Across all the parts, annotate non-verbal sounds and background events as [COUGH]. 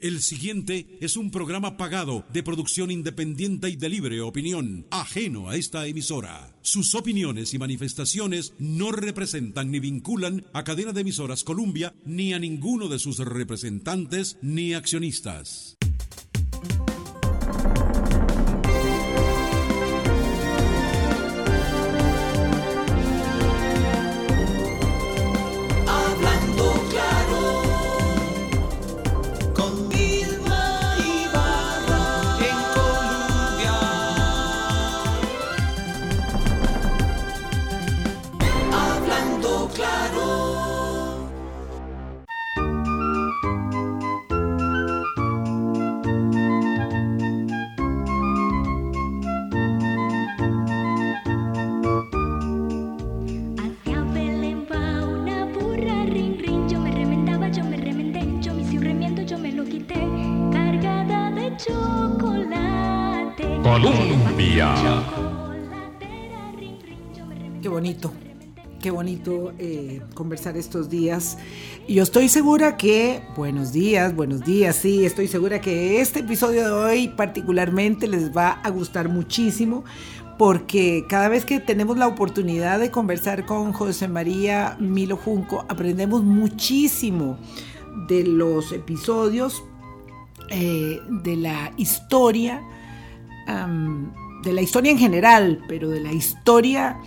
El siguiente es un programa pagado de producción independiente y de libre opinión, ajeno a esta emisora. Sus opiniones y manifestaciones no representan ni vinculan a cadena de emisoras Columbia ni a ninguno de sus representantes ni accionistas. Eh, conversar estos días. Yo estoy segura que, buenos días, buenos días, sí, estoy segura que este episodio de hoy particularmente les va a gustar muchísimo porque cada vez que tenemos la oportunidad de conversar con José María Milo Junco, aprendemos muchísimo de los episodios, eh, de la historia, de la historia en general, pero de la historia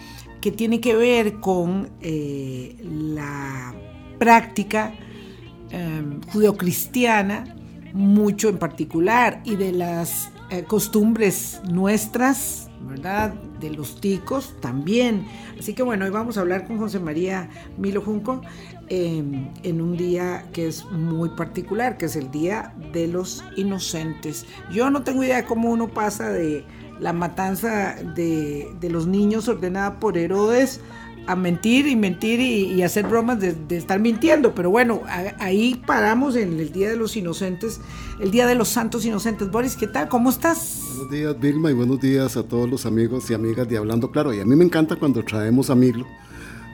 que tiene que ver con eh, la práctica em, judeocristiana, mucho en particular, y de las eh, costumbres nuestras, ¿verdad? De los ticos también. Así que bueno, hoy vamos a hablar con José María Milo Junco em, en un día que es muy particular, que es el Día de los Inocentes. Yo no tengo idea de cómo uno pasa de la matanza de, de los niños ordenada por Herodes a mentir y mentir y, hacer bromas de, estar mintiendo. Pero bueno, ahí paramos en el Día de los Inocentes, el Día de los Santos Inocentes. Boris, ¿qué tal? ¿Cómo estás? Buenos días Vilma y buenos días a todos los amigos y amigas de Hablando Claro. Y a mí me encanta cuando traemos a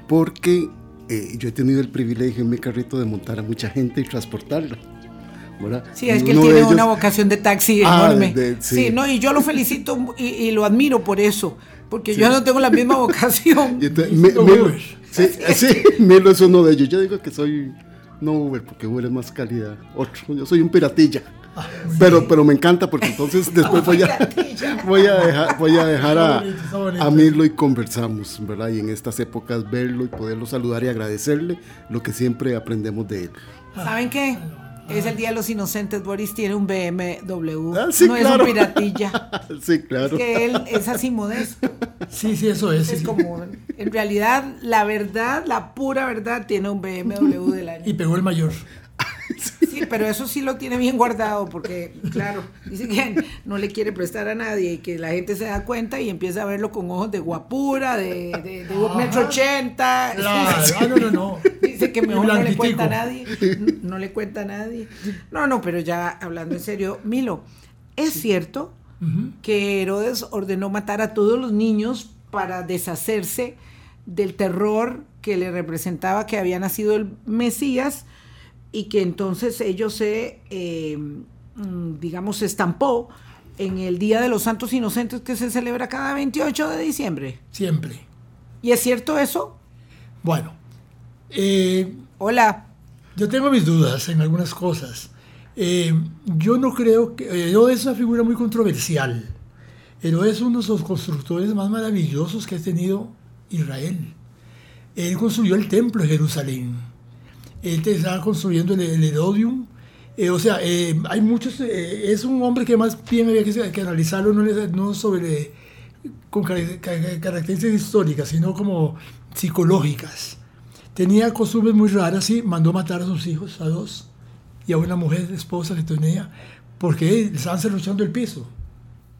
porque eh, yo he tenido el privilegio en mi carrito de montar a mucha gente y transportarla. ¿Verdad? Sí, es que él tiene ellos- una vocación de taxi Ah, enorme. de- sí. sí. no, y yo lo felicito y, y lo admiro por eso, porque yo no tengo la misma [LAUGHS] vocación. y entonces, Mi- Milo, [LAUGHS] sí, sí, Milo es uno de ellos. Yo digo que soy no Uber porque Uber es más calidad. Otro, yo soy un piratilla. Pero, pero me encanta porque entonces [LAUGHS] después voy a, voy a dejar, voy a, dejar a, a Milo y conversamos, ¿verdad? Y en estas épocas verlo y poderlo saludar y agradecerle lo que siempre aprendemos de él. ¿Saben qué? Es el Día de los Inocentes. Boris tiene un BMW. Ah, sí, no [LAUGHS] claro. es un piratilla. Sí, Es claro. que él es así modesto. Sí, sí, eso es. Es sí. como, en realidad, la verdad, la pura verdad, tiene un BMW del año. Y pegó el mayor. Sí, pero eso sí lo tiene bien guardado porque, claro, dice que no le quiere prestar a nadie y que la gente se da cuenta y empieza a verlo con ojos de guapura, de, de, de un metro ochenta. Claro, ah, no, no, no. Dice que mejor no le cuenta a nadie. No, no le cuenta a nadie. No, no, pero ya hablando en serio, Milo, ¿es cierto que Herodes ordenó matar a todos los niños para deshacerse del terror que le representaba que había nacido el Mesías y que entonces ellos se, eh, mm, digamos, se estampó en el Día de los Santos Inocentes que se celebra cada 28 de diciembre? Siempre. ¿Y es cierto eso? Bueno, eh, Hola. yo tengo mis dudas en algunas cosas. Eh, yo no creo que... Herodes es una figura muy controversial. Herodes es uno de los constructores más maravillosos que ha tenido Israel. Él construyó el templo de Jerusalén. Él te estaba construyendo el, el Herodium. Eh, o sea, eh, hay muchos... eh, es un hombre que más bien había que, que analizarlo no, no sobre con car- car- características históricas, sino como psicológicas. Tenía costumbres muy raras, sí, mandó matar a sus hijos, a dos, y a una mujer esposa que tenía, porque estaban cerruchando el piso.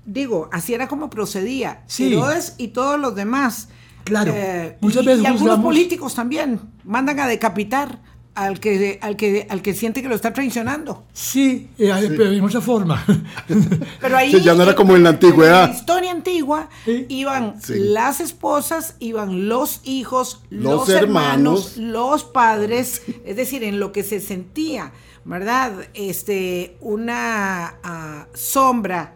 Digo, así era como procedía. Sí. Herodes y todos los demás. Claro, Eh, muchas y, veces y algunos políticos también mandan a decapitar al que, al que, al que siente que lo está traicionando. Sí, eh, pero de mucha forma. [LAUGHS] Pero ahí Sí, ya no era como en la antigüedad. En la historia antigua Sí. iban Sí. las esposas, iban los hijos, los, Los hermanos, hermanos. los padres, es decir, en lo que se sentía ¿verdad? Este, una ah, sombra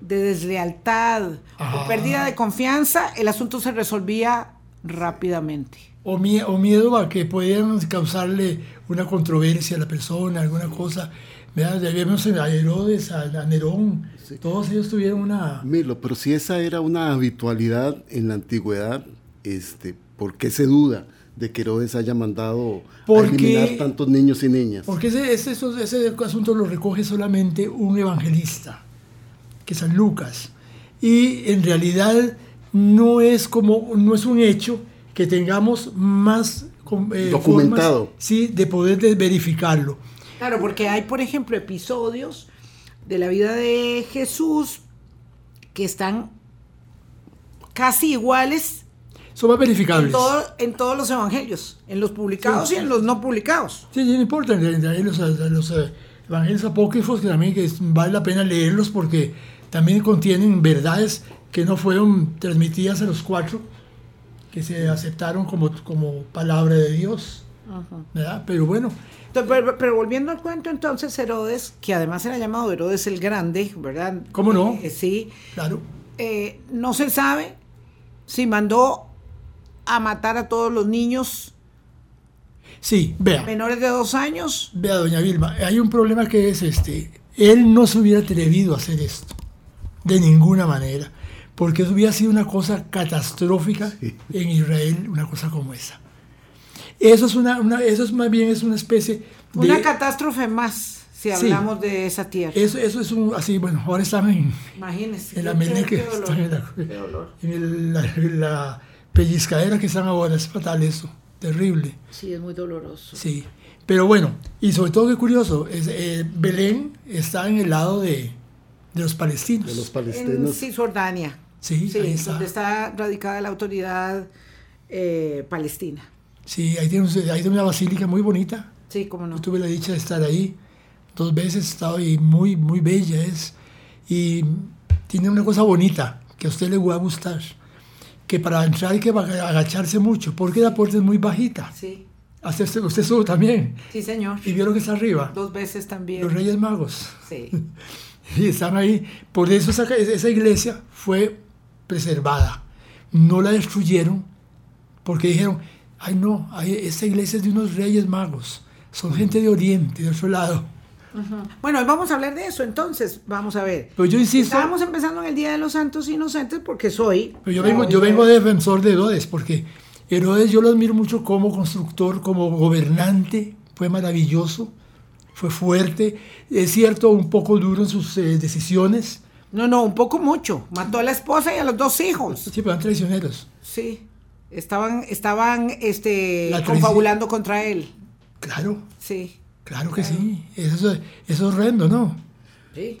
de deslealtad Ajá. o pérdida de confianza, el asunto se resolvía rápidamente. O, mie- o miedo a que pudieran causarle una controversia a la persona, alguna cosa. Ya vemos a Herodes, a, Nerón, todos ellos tuvieron una... Milo, pero si esa era una habitualidad en la antigüedad, este, ¿por qué se duda de que Herodes haya mandado Porque- a eliminar tantos niños y niñas? Porque ese, ese, ese asunto lo recoge solamente un evangelista, que es San Lucas. Y en realidad no es como, no es un hecho que tengamos más eh, Documentado. formas, sí, de poder de- verificarlo. Claro, porque hay, por ejemplo, episodios de la vida de Jesús que están casi iguales Son más en, verificables. todo- en todos los evangelios, en los publicados y en los no publicados. Sí, sí, no importa, en los, los, eh, evangelios apócrifos que también que es- vale la pena leerlos porque también contienen verdades que no fueron transmitidas a los cuatro, que se aceptaron como, como palabra de Dios. ¿verdad? Pero bueno, pero volviendo al cuento, entonces Herodes, que además era llamado Herodes el Grande, ¿verdad? ¿Cómo no? Eh, sí. claro, Eh, no se sabe si mandó a matar a todos los niños sí, vea, menores de dos años. vea, doña Vilma, hay un problema que es este, él no se hubiera atrevido a hacer esto, de ninguna manera, porque eso hubiera sido una cosa catastrófica en Israel, una cosa como esa. Eso es una, una- eso es más bien es una especie de Una catástrofe más, si Sí. hablamos de esa tierra. eso, eso es un así, bueno, ahora están en, Imagínense. en la dolor, están en, la, en el- la, en la pellizcadera que están ahora, es fatal eso, terrible. Sí, es muy doloroso. Sí, pero bueno, y sobre todo qué curioso, es, eh, Belén está en el lado de, de los palestinos. De los En palestinos. Cisjordania. Sí, Sí, ahí está. donde está radicada la autoridad eh, palestina. Sí, ahí tiene, ahí tiene una basílica muy bonita. Sí, cómo no. Yo tuve la dicha de estar ahí dos veces, he estado ahí, muy, muy bella es. Y tiene una cosa bonita que a usted le va a gustar, que para entrar hay que agacharse mucho, porque la puerta es muy bajita. Sí, Hacerse, usted sube también, sí, señor. y vio lo que está arriba, Dos veces también. los Reyes Magos. Sí. [LAUGHS] Y están ahí. Por eso esa, esa iglesia fue preservada. No la destruyeron porque dijeron, ay no, esta iglesia es de unos reyes magos. Son gente de Oriente, de otro lado. Bueno, vamos a hablar de eso entonces. Vamos a ver. Pero yo insisto, Estábamos empezando en el Día de los Santos Inocentes porque soy. pero yo vengo, yo vengo defensor de Herodes porque Herodes yo lo admiro mucho como constructor, como gobernante. Fue maravilloso, fue fuerte. Es cierto, un poco duro en sus eh, decisiones. No, no, un poco mucho. Mató a la esposa y a los dos hijos. Sí, pero eran traicioneros. Sí. Estaban, estaban este, confabulando contra él. Claro, Sí. claro que sí. Eso, es- eso es horrendo, ¿no? Sí.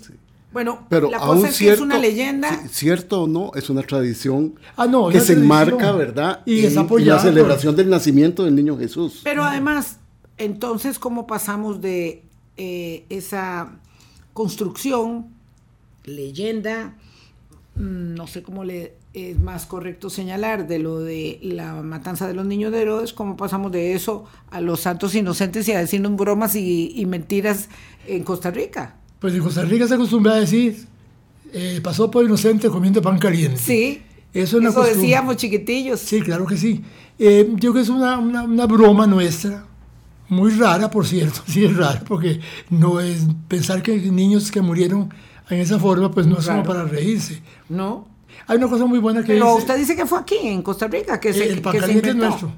Bueno, Pero la aún cosa es que cierto, es una leyenda. ci- cierto o no, es una tradición Ah, no, que se tradición. enmarca, ¿verdad? Y en, es en la celebración del nacimiento del niño Jesús. Pero además, entonces, ¿cómo pasamos de eh, esa construcción, leyenda, mm, no sé cómo le es más correcto señalar, de lo de la matanza de los niños de Herodes, cómo pasamos de eso a los santos inocentes y a decirnos bromas y, y mentiras en Costa Rica? Pues en Costa Rica se acostumbra a decir, eh, pasó por inocente comiendo pan caliente. Sí, Eso es una eso costumbre. decíamos chiquitillos. Sí, claro que sí. Eh, yo creo que es una, una, una broma nuestra, muy rara, por cierto, [LAUGHS] sí es rara, porque no es pensar que niños que murieron en esa forma, pues no es como para reírse. ¿No? Hay una cosa muy buena que Pero dice, usted dice que fue aquí, en Costa Rica, que se, el pan que se caliente es nuestro.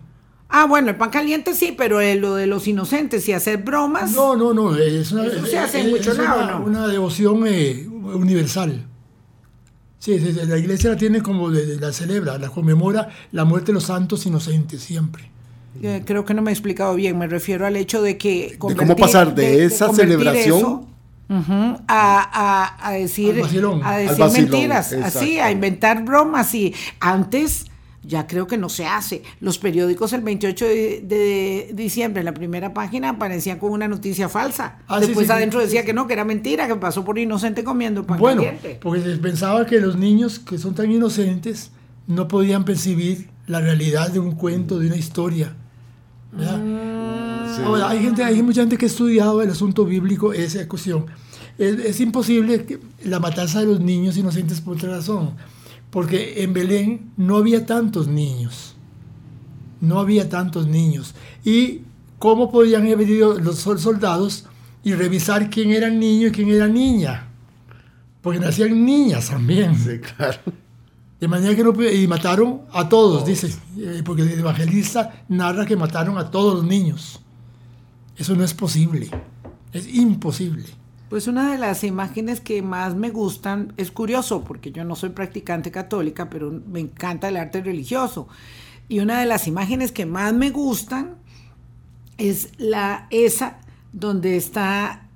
Ah, bueno, el pan caliente sí, pero eh, lo de los inocentes y hacer bromas. No, no, no, es una, Eso se hace en es- una- lados, ¿no? una devoción eh, universal. Sí, la iglesia la tiene como, de- de- la celebra, la conmemora la muerte de los santos inocentes siempre. Eh, creo que no me he explicado bien. Me refiero al hecho de que. cómo pasar de esa convertir celebración a, a- a decir, vacilón. a decir vacilón, mentiras, así, a inventar bromas. Y antes, ya creo que no se hace. Los periódicos el 28 de, de diciembre, en la primera página, aparecían con una noticia falsa. Ah, Después sí, sí. adentro decía que no, que era mentira, que pasó por inocente comiendo pan Bueno, caliente. porque se pensaba que los niños que son tan inocentes no podían percibir la realidad de un cuento, de una historia. ¿verdad? Mm. Sí, Ahora, hay gente, hay mucha gente que ha estudiado el asunto bíblico, esa cuestión. Es, es imposible que la matanza de los niños inocentes por otra razón, porque en Belén no había tantos niños, no había tantos niños. ¿Y cómo podían haber ido los sol- soldados y revisar quién era niño y quién era niña? Porque nacían niñas también. Sí, claro. De manera que no y mataron a todos, dice, eh, porque el evangelista narra que mataron a todos los niños. Eso no es posible, es imposible. Pues una de las imágenes que más me gustan es curioso, porque yo no soy practicante católica, pero me encanta el arte religioso. Y una de las imágenes que más me gustan es la esa donde está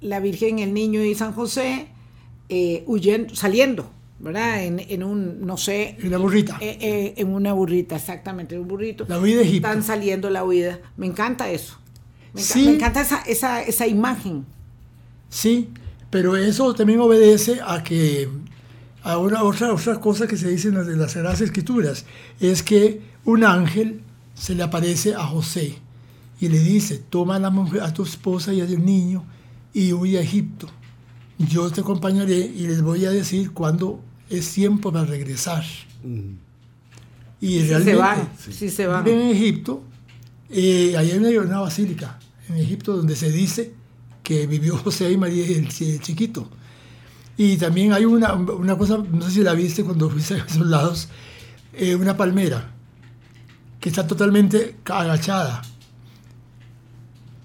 la Virgen, el Niño y San José eh, huyendo, saliendo, ¿verdad? En, en un, no sé, En la burrita. eh, eh, en una burrita, exactamente, un burrito. La huida de Egipto. Están saliendo la huida. Me encanta eso. Me, Sí. me encanta esa, esa, esa imagen. Sí, pero eso también obedece a que a una otra, otra cosa que se dice en las, de las Sagradas Escrituras, es que un ángel se le aparece a José y le dice, toma a, la mujer, a tu esposa y al niño y huye a Egipto. Yo te acompañaré y les voy a decir cuándo es tiempo para regresar. Y Sí se realmente van, sí se van. en Egipto, eh, ahí hay una, una basílica en Egipto donde se dice que vivió [LAUGHS] José y María el, el chiquito. Y también hay una, una cosa, no sé si la viste cuando fuiste a esos lados, eh, una palmera que está totalmente agachada.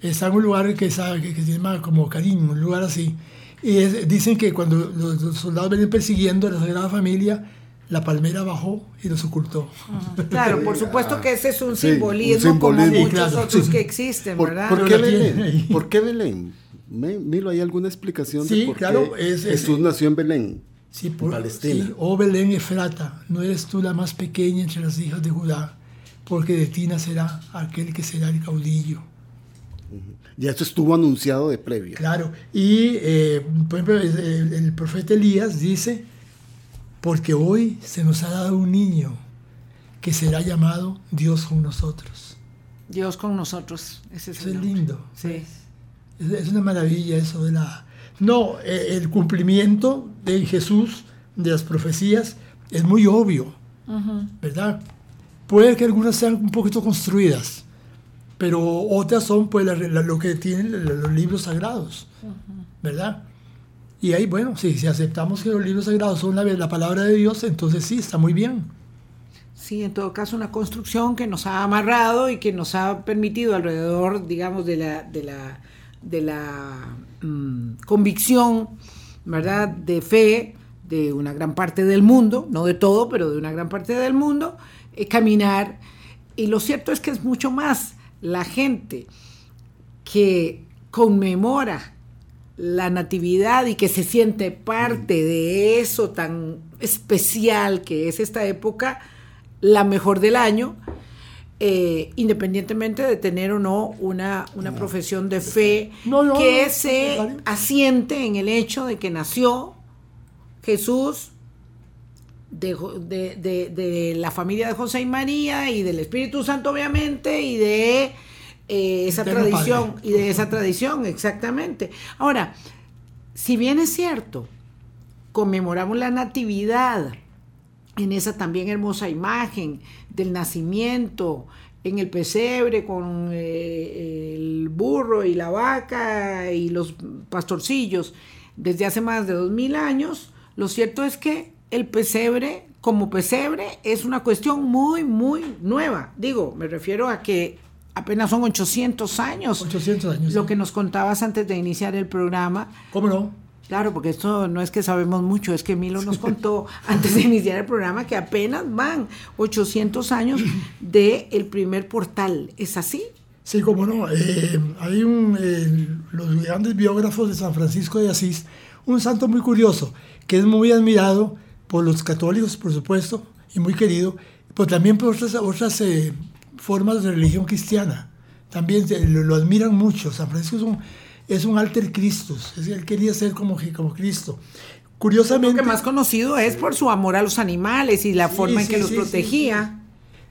Está en un lugar que, está- que, que se llama como cariño, un lugar así. Y es- dicen que cuando los, los soldados venían persiguiendo a la Sagrada Familia, la palmera bajó y los ocultó. Claro, por supuesto que ese es un Sí, un simbolismo, como simbolismo. muchos claro. otros que existen, ¿Por, ¿verdad? por qué Belén? ¿Por qué Belén? Me- Milo, ¿hay alguna explicación Sí, de por claro, qué es- es- Jesús nació en Belén? Sí, en por, Palestina. sí, oh Belén Efrata, no eres tú la más pequeña entre las hijas de Judá, porque de ti nacerá aquel que será el caudillo. Ya eso estuvo anunciado de previa. Claro, y eh, por ejemplo, el, el profeta Elías dice, porque hoy se nos ha dado un niño que será llamado Dios con nosotros. Dios con nosotros. Ese es Eso el es lindo. Sí. Es, es una maravilla eso de la... No, eh, el cumplimiento de Jesús, de las profecías, es muy obvio, ¿verdad? Puede que algunas sean un poquito construidas, pero otras son pues la- la- lo que tienen los libros sagrados, ¿verdad? Y ahí, bueno, sí, si aceptamos que los libros sagrados son la, la palabra de Dios, entonces sí, está muy bien. Sí, en todo caso, una construcción que nos ha amarrado y que nos ha permitido alrededor, digamos, de la, de la, de la mm, convicción, ¿verdad?, de fe de una gran parte del mundo, no de todo, pero de una gran parte del mundo, eh, caminar. Y lo cierto es que es mucho más la gente que conmemora la natividad y que se siente parte de eso tan especial que es esta época, la mejor del año, eh, independientemente de tener o no una, una profesión de fe No, no, que se asiente en el hecho de que nació Jesús de, de- de- de la familia de José y María y del Espíritu Santo, obviamente, y de eh, esa tradición, Padre. y de esa tradición, exactamente. Ahora, si bien es cierto, conmemoramos la natividad en esa también hermosa imagen del nacimiento en el pesebre con eh, el burro y la vaca y los pastorcillos desde hace más de dos mil años, lo cierto es que el pesebre como pesebre es una cuestión muy, muy nueva. Digo, me refiero a que apenas son 800 años. 800 años. Lo sí. que nos contabas antes de iniciar el programa. ¿Cómo no? Claro, porque esto no es que sabemos mucho, es que Milo nos contó [LAUGHS] antes de iniciar el programa que apenas van 800 años del el primer portal. ¿Es así? Sí, cómo no. Eh, hay un, eh, los grandes biógrafos de San Francisco de Asís, un santo muy curioso, que es muy admirado por los católicos, por supuesto, y muy querido, pero también por otras, otras eh, formas de religión cristiana. También lo, lo admiran mucho. San Francisco es un, es un alter Christus, es, él quería ser como, como Cristo. Lo Curiosamente... que más conocido es por su amor a los animales y la Sí, forma en sí, que los sí, sí, protegía.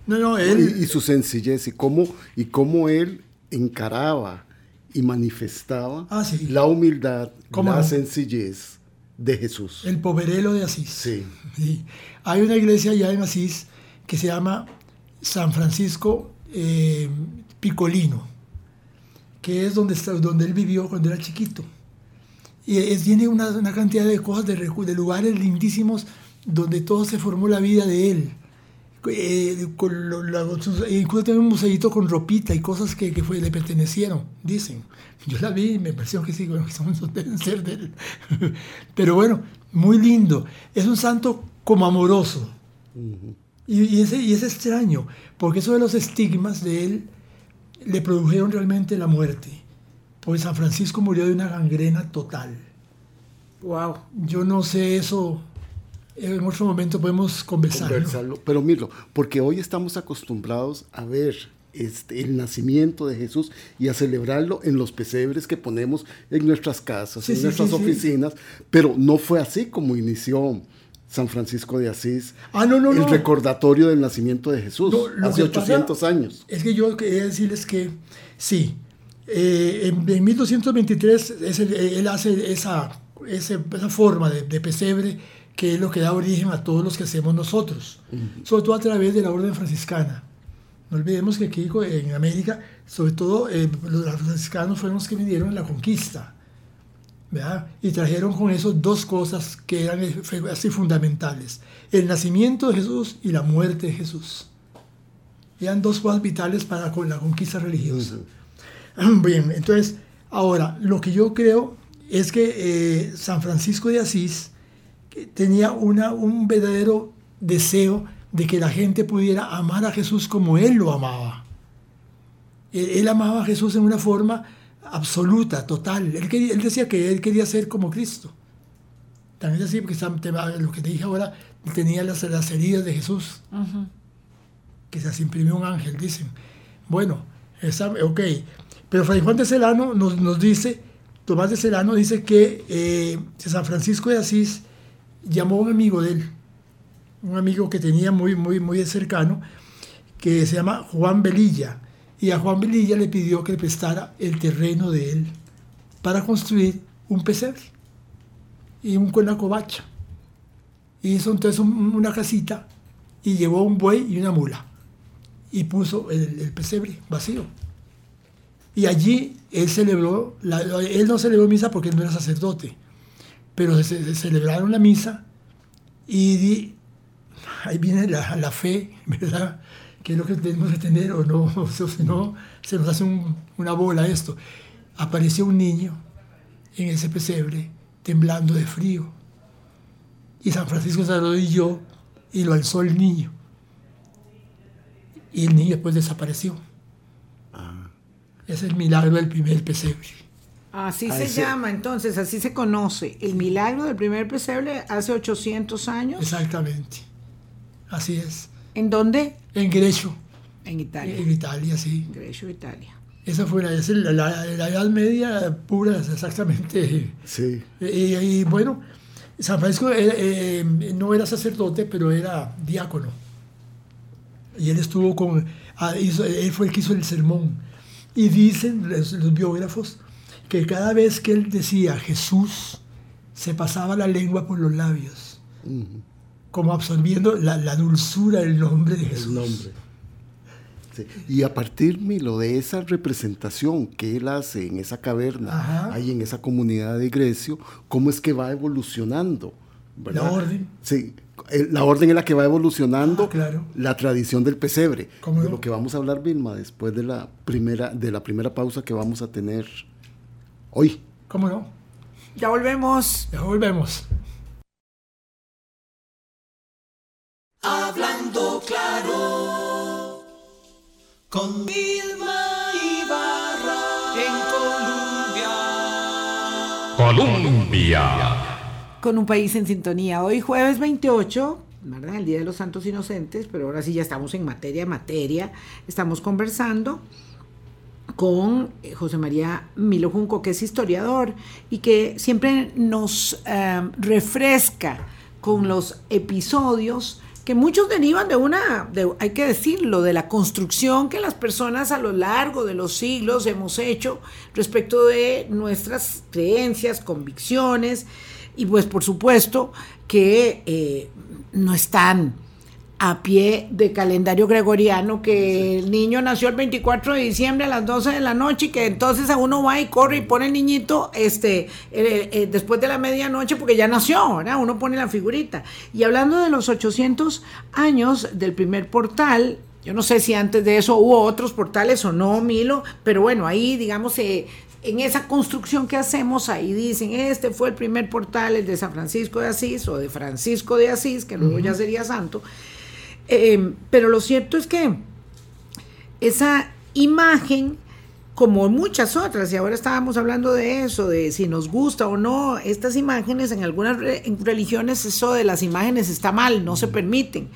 No, no, Y, él... y su sencillez y cómo, y cómo él encaraba y manifestaba Ah, sí. la humildad, ¿Cómo la no? sencillez de Jesús. El poverelo de Asís. Sí. [LAUGHS] Sí. Hay una iglesia allá en Asís que se llama San Francisco eh, Picolino, que es donde, está, donde él vivió cuando era chiquito. Y es- tiene una, una cantidad de cosas, de, de lugares lindísimos donde todo se formó la vida de él. Eh, incluso tiene un museito con ropita y cosas que, que fue, le pertenecieron, dicen. Yo la vi y me pareció que sí, bueno, son, deben ser de él. [LAUGHS] Pero bueno, muy lindo. Es un santo como amoroso. Y, y ese, y es extraño, porque eso de los estigmas de él le produjeron realmente la muerte. Porque San Francisco murió de una gangrena total. Wow. Yo no sé eso, en otro momento podemos conversar. conversarlo. Pero miro, porque hoy estamos acostumbrados a ver este, el nacimiento de Jesús y a celebrarlo en los pesebres que ponemos en nuestras casas, Sí, en sí, nuestras sí, sí. oficinas, pero no fue así como inició San Francisco de Asís. Ah, no, no, el no. recordatorio del nacimiento de Jesús No, hace que pasa 800 años. Es que yo quería decirles que sí, eh, en, en 1223 es el- él hace esa, esa forma de, de pesebre que es lo que da origen a todos los que hacemos nosotros, sobre todo a través de la orden franciscana. No olvidemos que aquí en América, sobre todo eh, los franciscanos fueron los que vinieron en la conquista. ¿Verdad? Y trajeron con eso dos cosas que eran así fundamentales. El nacimiento de Jesús y la muerte de Jesús. Eran dos cosas vitales para con la conquista religiosa. [CLEARS THROAT] Bien, entonces, ahora, lo que yo creo es que eh, San Francisco de Asís tenía una, un verdadero deseo de que la gente pudiera amar a Jesús como él lo amaba. Él, él amaba a Jesús en una forma absoluta, total. Él, quería- él decía que él quería ser como Cristo. También es así, porque lo que te dije ahora, tenía las, las heridas de Jesús, que se las imprimió un ángel, dicen. Bueno, esa, ok. Pero Fray Juan de Celano nos, nos dice, Tomás de Celano dice que eh, San Francisco de Asís llamó a un amigo de él, un amigo que tenía muy, muy, muy cercano, que se llama Juan Velilla. Y a Juan Velilla le pidió que le prestara el terreno de él para construir un pesebre y un, una covacha. Hizo entonces un- una casita y llevó un buey y una mula y puso el, pesebre vacío. Y allí él celebró, él no celebró misa porque no era sacerdote, pero se, celebraron la misa y di- ahí viene la fe, [LAUGHS] ¿verdad? Que es lo que tenemos que tener o no, [LAUGHS] o sea, si no se nos hace un- una bola esto. Apareció un niño en ese pesebre temblando de frío y San Francisco se arrodilló y lo alzó el niño. Y el niño después desapareció. Es el milagro del primer pesebre. Así Ah, se ese- llama, entonces, así se conoce. El milagro del primer pesebre hace 800 años. Exactamente. Así es. ¿En dónde? En Grecio, En Italia. en Italia, sí. Grecia, Italia. Esa fue la, esa la, la- la Edad Media pura, exactamente. Sí. Y, y bueno, San Francisco era, eh, no era sacerdote, pero era diácono. Y él estuvo con, ah, hizo- él fue el que hizo el sermón. Y dicen los, los biógrafos que cada vez que él decía Jesús, se pasaba la lengua por los labios, como absorbiendo la, la dulzura del nombre de Jesús. El nombre. Sí. Y a partir, Milo, de esa representación que él hace en esa caverna, Ajá. ahí en esa comunidad de Grecio, ¿cómo es que va evolucionando? ¿verdad? La orden. Sí, el- la orden es la que va evolucionando Ah, claro. la tradición del pesebre. ¿Cómo de no? lo que vamos a hablar, Vilma, después de la primera, de la primera pausa que vamos a tener hoy. ¿Cómo no? Ya volvemos. Ya volvemos. Con Vilma Ibarra en Colombia. Colombia. Con un país en sintonía. Hoy jueves 28, ¿verdad? El Día de los Santos Inocentes, pero ahora sí ya estamos en materia, materia. Estamos conversando con eh, José María Milo Junco, que es historiador y que siempre nos eh, refresca con los episodios que muchos derivan de una, hay que decirlo, de la construcción que las personas a lo largo de los siglos hemos hecho respecto de nuestras creencias, convicciones, y pues por supuesto que eh, no están a pie de calendario gregoriano, que el niño nació el 24 de diciembre a las 12 de la noche y que entonces a uno va y corre y pone el niñito este, eh, eh, después de la medianoche porque ya nació, ¿verdad? Uno pone la figurita. Y hablando de los 800 años del primer portal, yo no sé si antes de eso hubo otros portales o no, Milo, pero bueno, ahí digamos... Eh, en esa construcción que hacemos, ahí dicen, este fue el primer portal, el de San Francisco de Asís o de Francisco de Asís, que luego ya sería santo. Eh, pero lo cierto es que esa imagen, como muchas otras, y ahora estábamos hablando de eso, de si nos gusta o no, estas imágenes, en algunas religiones eso de las imágenes está mal, no se permiten.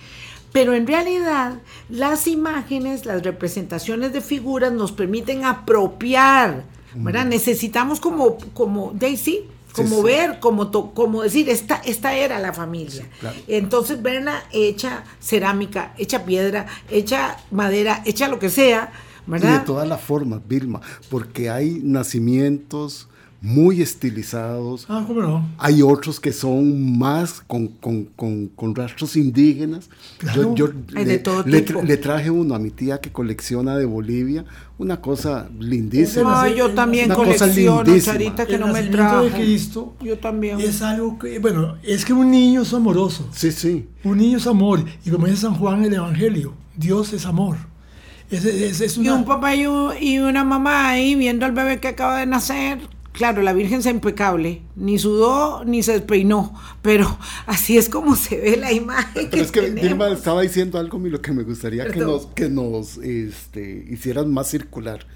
Pero en realidad las imágenes, las representaciones de figuras nos permiten apropiar, ¿verdad? Necesitamos como, como Daisy, como ver, como, como decir, esta, esta era la familia. Entonces verla hecha cerámica, hecha piedra, hecha madera, hecha lo que sea, ¿verdad? Y de todas las formas, Vilma, porque hay nacimientos muy estilizados. Ah, ¿cómo no? Hay otros que son más con, con, con, con rastros indígenas. Claro. Yo, yo Hay le, de todo le tipo. le traje uno a mi tía que colecciona de Bolivia, una cosa lindísima. No, yo también Una cosa colecciono, lindísima. Charita, que El no me trajo. de Cristo Yo también. es algo que, bueno, es que un niño es amoroso. Sí, sí. Un niño es amor. Y como dice San Juan en el Evangelio, Dios es amor. Es, es, es Y una, un papá y, un- y una mamá ahí viendo al bebé que acaba de nacer. Claro, la Virgen es impecable. Ni sudó ni se despeinó. Pero así es como se ve la imagen. Pero es que tenemos. Vilma estaba diciendo algo mi- lo que me gustaría que nos, que nos este, hicieran más circular.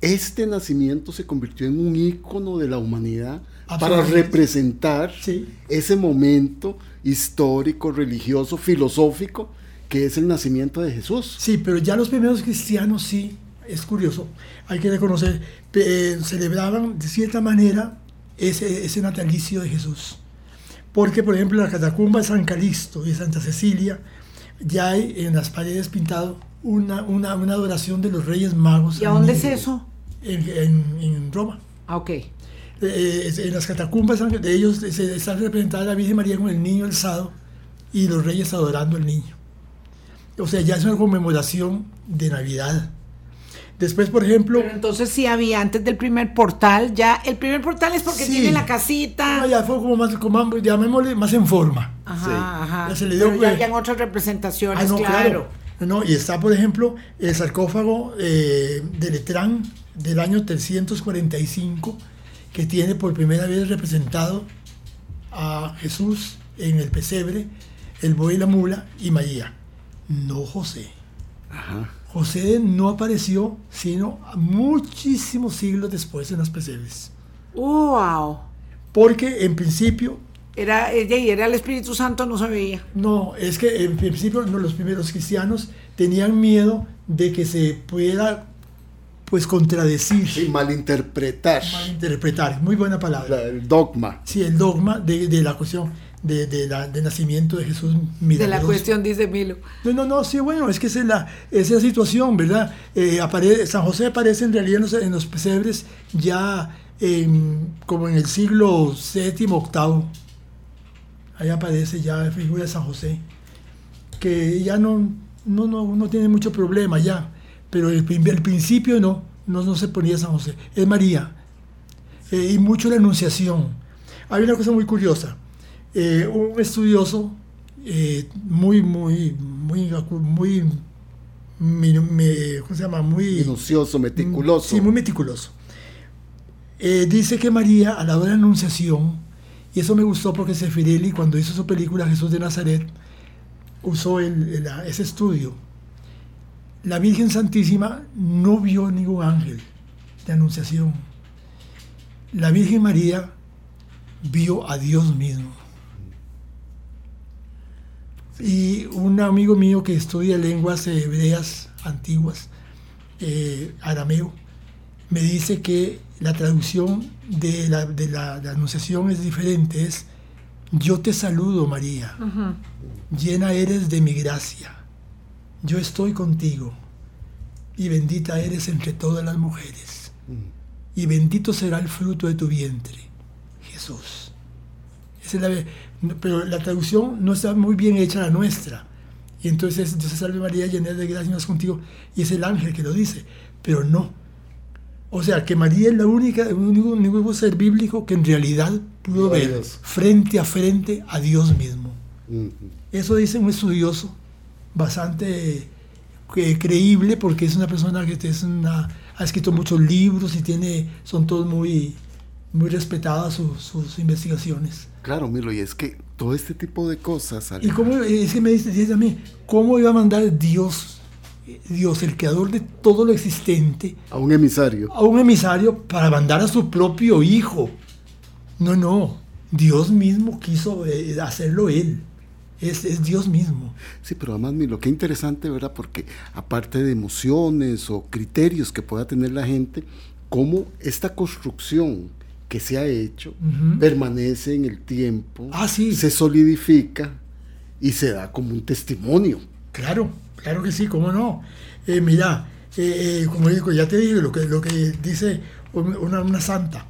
Este nacimiento se convirtió en un ícono de la humanidad para representar Sí. ese momento histórico, religioso, filosófico que es el nacimiento de Jesús. Sí, pero ya los primeros cristianos sí, es curioso, hay que reconocer, eh, celebraban de cierta manera ese, ese natalicio de Jesús. Porque, por ejemplo, en la catacumba de San Calixto y de Santa Cecilia, ya hay en las paredes pintado una, una, una adoración de los Reyes Magos. ¿Y a dónde es eso? En, en- en Roma. Ah, ok. Eh, eh, en las catacumbas de ellos se está representada la Virgen María con el niño alzado y los reyes adorando al niño. O sea, ya es una conmemoración de Navidad. Después, por ejemplo, Pero entonces sí había antes del primer portal. Ya el primer portal es porque Sí. tiene la casita. no, ya fue como más, como llamémosle más en forma. Ajá, Sí. ajá. Ya se le dio, Pero ya pues- habían otras representaciones, Ah, no, claro. claro. No, y está, por ejemplo, el sarcófago eh, de Letrán del año 345, que tiene por primera vez representado a Jesús en el pesebre, el buey y la mula y María, no José. Ajá. José no apareció sino muchísimos siglos después en los pesebres. Wow. Porque en principio Era, ella y era el Espíritu Santo, no se veía. No, es que en principio no, los primeros cristianos tenían miedo de que se pudiera pues contradecir, Sí, malinterpretar malinterpretar, muy buena palabra. la- el dogma. Sí, el dogma de, de la cuestión de, de la, del nacimiento de Jesús De milagroso. la cuestión, dice Milo. No, no, no, sí, bueno, es que esa es la, esa es la situación, ¿verdad? Eh, apare- San José aparece en realidad en los, en los pesebres ya en- como en el siglo VII, VIII. Ahí aparece ya la figura de San José, que ya no, no, no, no tiene mucho problema ya, pero el, el principio no, no, no se ponía San José, es María. Eh, y mucho la Anunciación. Hay una cosa muy curiosa. Eh, un estudioso eh, muy, muy, muy, muy, mi- ¿cómo se llama? Muy Minucioso, meticuloso. Sí, muy meticuloso. Eh, dice que María, a la hora de la Anunciación, y eso me gustó porque Sefirelli, cuando hizo su película Jesús de Nazaret, usó el- ese estudio. La Virgen Santísima no vio ningún ángel de Anunciación. La Virgen María vio a Dios mismo. Y un amigo mío que estudia lenguas hebreas antiguas, eh, arameo, me dice que la traducción de la, de la- de la anunciación es diferente, es yo te saludo María, llena eres de mi gracia, yo estoy contigo. Y bendita eres entre todas las mujeres. Y bendito será el fruto de tu vientre, Jesús. Pero la traducción no está muy bien hecha la nuestra. Y entonces Dios te salve María, llena de gracia, es contigo. Y es el ángel que lo dice. Pero no. O sea, que María es la única, el único, único ser bíblico que en realidad pudo ver Dios. frente a frente a Dios mismo. Eso dice un estudioso bastante eh, creíble porque es una persona que es una, ha escrito muchos libros y tiene, son todos muy, muy respetadas sus- sus investigaciones. Claro, Milo, y es que todo este tipo de cosas. al- Y cómo, es que me dice, dice a mí, ¿cómo iba a mandar Dios, Dios, el creador de todo lo existente, A un emisario. a un emisario para mandar a su propio hijo? No, no, Dios mismo quiso eh, hacerlo él. Es, es Dios mismo. Sí, pero además, Milo, qué interesante, ¿verdad? Porque aparte de emociones o criterios que pueda tener la gente, cómo esta construcción que se ha hecho permanece en el tiempo, Ah, sí. se solidifica y se da como un testimonio. Claro, claro que sí, cómo no. Eh, mira, eh, eh, como digo, ya te dije lo que, lo que dice un- una, una santa,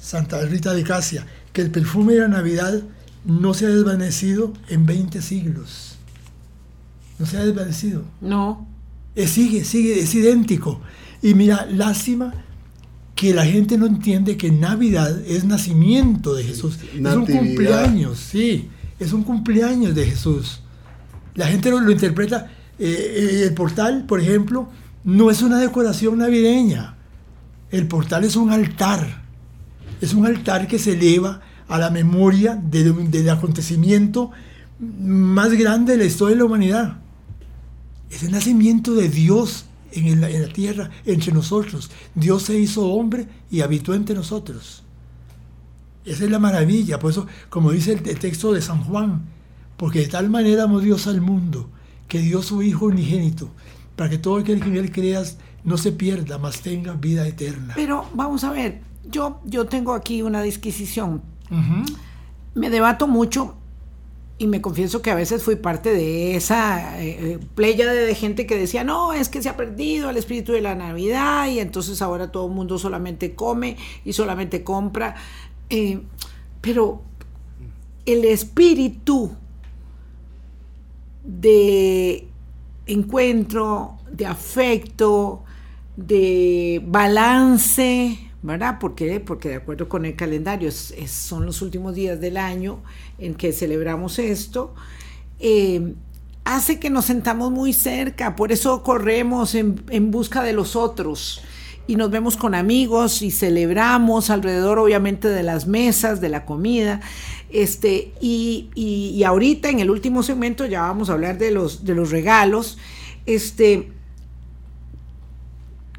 Santa Rita de Casia, que el perfume de la Navidad no se ha desvanecido en 20 siglos. No se ha desvanecido. No. Eh, sigue, sigue, es idéntico. Y mira, lástima que la gente no entiende que Navidad es nacimiento de Jesús. Es un cumpleaños, sí, es un cumpleaños de Jesús. La gente lo, lo interpreta, eh, eh, el portal, por ejemplo, no es una decoración navideña. El portal es un altar. Es un altar que se eleva a la memoria de- del acontecimiento más grande de la historia de la humanidad. Es el nacimiento de Dios en, la tierra, entre nosotros. Dios se hizo hombre y habitó entre nosotros. Esa es la maravilla. Por eso, como dice el, el texto de San Juan, porque de tal manera amó Dios al mundo, que dio su Hijo unigénito, para que todo aquel que en él creas no se pierda, mas tenga vida eterna. Pero vamos a ver, yo, yo tengo aquí una disquisición. Me debato mucho y me confieso que a veces fui parte de esa eh, eh, pléyade de gente que decía, no, es que se ha perdido el espíritu de la Navidad y entonces ahora todo el mundo solamente come y solamente compra. Eh, pero el espíritu de encuentro, de afecto, de balance, ¿verdad? ¿Por qué? Porque de acuerdo con el calendario son los últimos días del año en que celebramos esto, eh, hace que nos sentamos muy cerca, por eso corremos en, en busca de los otros y nos vemos con amigos y celebramos alrededor obviamente de las mesas, de la comida. Este, y, y- y ahorita en el último segmento ya vamos a hablar de los, de los regalos. Este,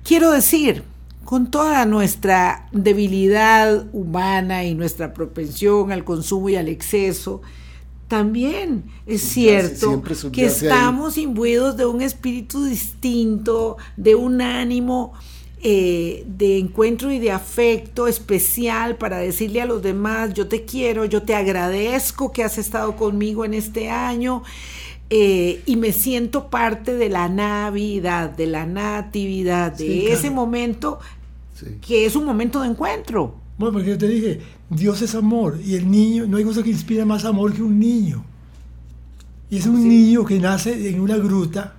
quiero decir, con toda nuestra debilidad humana y nuestra propensión al consumo y al exceso, también es cierto que subyace ahí. estamos imbuidos de un espíritu distinto, de un ánimo eh, de encuentro y de afecto especial para decirle a los demás, yo te quiero, yo te agradezco que has estado conmigo en este año eh, y me siento parte de la Navidad, de la Natividad, de Sí, ese claro. momento Sí. que es un momento de encuentro. Bueno, porque yo te dije, Dios es amor y el niño, no hay cosa que inspire más amor que un niño. Y es un niño que nace en una gruta.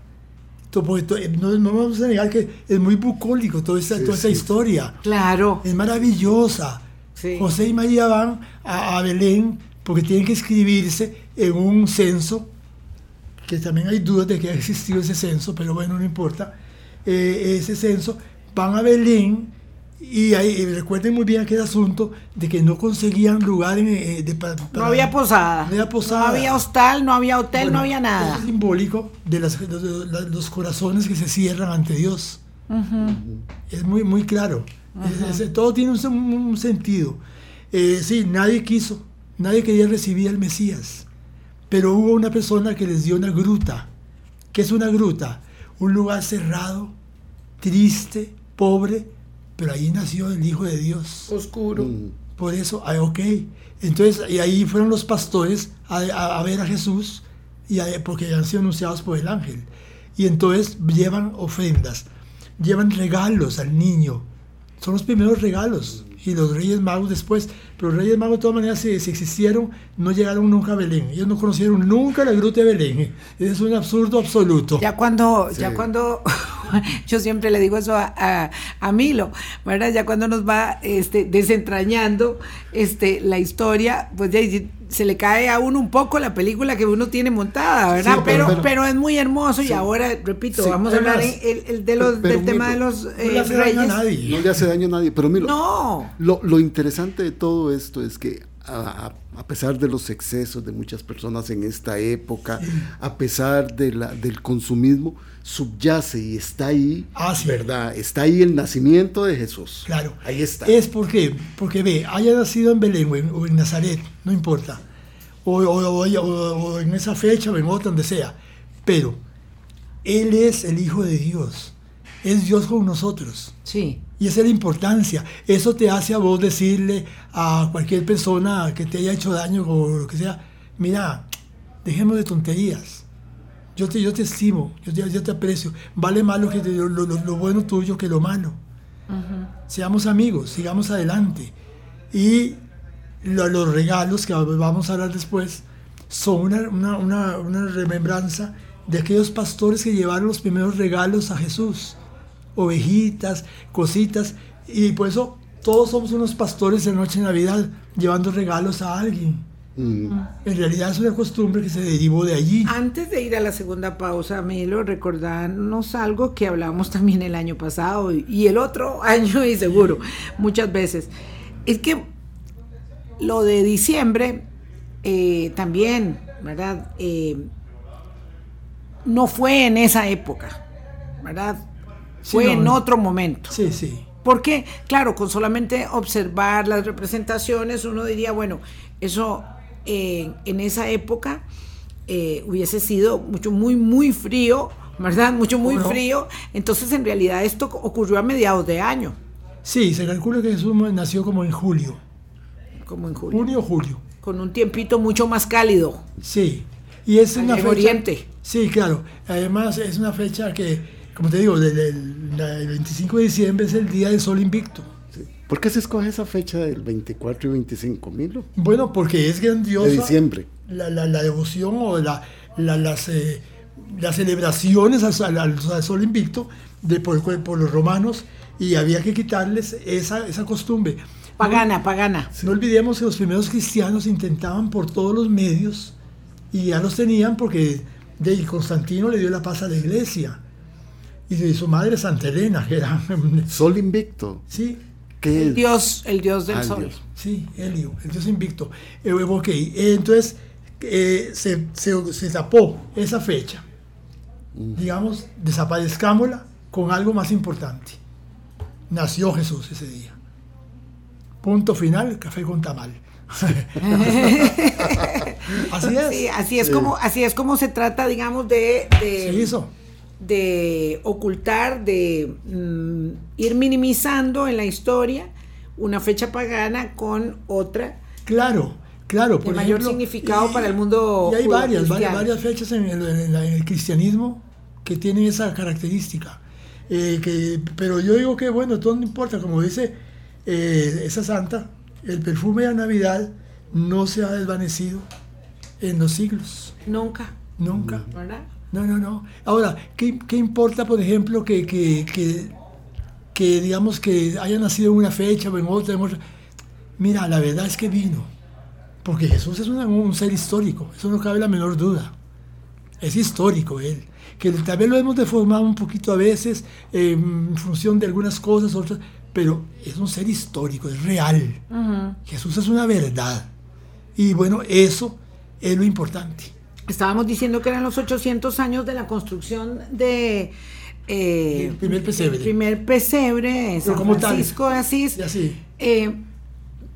porque to- No, no vamos a negar que es muy bucólico toda esta, Sí, toda esta sí. historia. Claro. Es maravillosa. Sí. José y María van a, a Belén porque tienen que inscribirse en un censo, que también hay dudas de que ha existido ese censo, pero bueno, no importa. Eh, ese censo, van a Belén y ahí, y recuerden muy bien aquel asunto de que no conseguían lugar en, eh, de, pa- No para- había posada. No había posada. No había hostal, no había hotel, Bueno, no había nada. Es simbólico de las- de los, de los corazones que se cierran ante Dios. Es muy, muy claro. Es- es- todo tiene un sentido. Eh, sí, nadie quiso, nadie quería recibir al Mesías. Pero hubo una persona que les dio una gruta. ¿Qué es una gruta? Un lugar cerrado, triste, pobre, pero ahí nació el Hijo de Dios. Oscuro. Mm. Por eso, ah, ok. Entonces, y ahí fueron los pastores a, a- a ver a Jesús, y a- porque han sido anunciados por el ángel. Y entonces llevan ofrendas, llevan regalos al niño. Son los primeros regalos. Y los reyes magos después. Pero los reyes magos de todas maneras, si, si existieron, no llegaron nunca a Belén. Ellos no conocieron nunca la gruta de Belén. Es un absurdo absoluto. Ya cuando, ya cuando, [LAUGHS] [LAUGHS] yo siempre le digo eso a, a, a Milo, ¿verdad? Ya cuando nos va este, desentrañando este, la historia, pues ya se le cae a uno un poco la película que uno tiene montada, ¿verdad? Sí, pero, pero- pero, es muy hermoso y ahora, repito, Sí, vamos a hablar el, el de los, del tema Milo, de los no eh, le hace daño a nadie. No le hace daño a nadie, pero mira, No, lo, lo interesante de todo esto es que a, a- pesar de los excesos de muchas personas en esta época, a pesar de la, del consumismo, subyace y está ahí, Ah, sí. ¿verdad? Está ahí el nacimiento de Jesús. Claro. Ahí está. Es porque, porque ve, haya nacido en Belén o en, o en Nazaret, no importa. O, o- o- o- o en esa fecha o en otra, donde sea. Pero Él es el Hijo de Dios. Es Dios con nosotros. sí. Y esa es la importancia. Eso te hace a vos decirle a cualquier persona que te haya hecho daño o lo que sea, mira, dejemos de tonterías. Yo te, yo te estimo, yo te, yo te aprecio. Vale más lo, que te- lo, lo- lo bueno tuyo que lo malo. Seamos amigos, sigamos adelante. Y lo- los regalos, que vamos a hablar después, son una, una, una, una remembranza de aquellos pastores que llevaron los primeros regalos a Jesús. Ovejitas, cositas. Y por eso todos somos unos pastores de noche de Navidad llevando regalos a alguien. Mm. En realidad es una costumbre que se derivó de allí. Antes de ir a la segunda pausa, Milo, recordarnos algo que hablamos también el año pasado y, y el otro [LAUGHS] año y seguro, muchas veces. Es que lo de diciembre eh, también, ¿verdad? Eh, no fue en esa época, ¿verdad? Sí, Fue no, en otro momento. Sí, sí. Porque, claro, con solamente observar las representaciones, uno diría, bueno, eso eh, en esa época eh, hubiese sido mucho, muy, muy frío, ¿verdad? [LAUGHS] Mucho, muy frío. Entonces, en realidad, esto ocurrió a mediados de año, Sí, se calcula que Jesús nació como en julio. como en julio, Junio julio. con un tiempito mucho más cálido. Sí. Y es una fecha. oriente. Sí, claro. Además, es una fecha que, como te digo, la- el 25 de diciembre es el día del sol invicto. ¿Por qué se escoge esa fecha del 24 y 25, Milo? Bueno, porque es grandiosa. De diciembre. La, la- la devoción o la, la- las, eh, las celebraciones al, al- al- al sol invicto de, por, por los romanos y había que quitarles esa, esa costumbre. Pagana, pagana. No olvidemos que los primeros cristianos intentaban por todos los medios y ya los tenían porque de Constantino le dio la paz a la iglesia y de su madre Santa Elena, que era [LAUGHS] Sol invicto. sí, ¿Qué El es? Dios, el Dios del Ah, el sol. Dios. sí, Helio, el dios invicto. Eh, ok, eh, entonces eh, se, se- se tapó esa fecha, digamos, desaparezcámosla con algo más importante. Nació Jesús ese día. Punto final, café con tamal. [LAUGHS] [LAUGHS] Así es. Sí, así es como, así es como se trata, digamos, de, de- Se hizo. De ocultar, de mm, ir minimizando en la historia una fecha pagana con otra. Claro, claro. De mayor significado para el mundo Y hay varias, varias, varias fechas en el, en la- en el cristianismo que tienen esa característica. Eh, que, pero yo digo que, bueno, todo no importa. Como dice eh, esa santa, el perfume de la Navidad no se ha desvanecido en los siglos. Nunca, Nunca. ¿verdad? No, no, no. Ahora, ¿qué, qué importa, por ejemplo, que, que, que, que, digamos que haya nacido en una fecha o en otra, en otra? Mira, la verdad es que vino. Porque Jesús es un ser histórico, eso no cabe la menor duda. Es histórico él. Que tal vez lo hemos deformado un poquito a veces eh, en función de algunas cosas, otras, pero es un ser histórico, es real. Jesús es una verdad. Y bueno, eso es lo importante. Estábamos diciendo que eran los 800 años de la construcción de... eh, El primer pesebre. el primer pesebre en Pero San como tal. Francisco de Asís. Y así. Eh,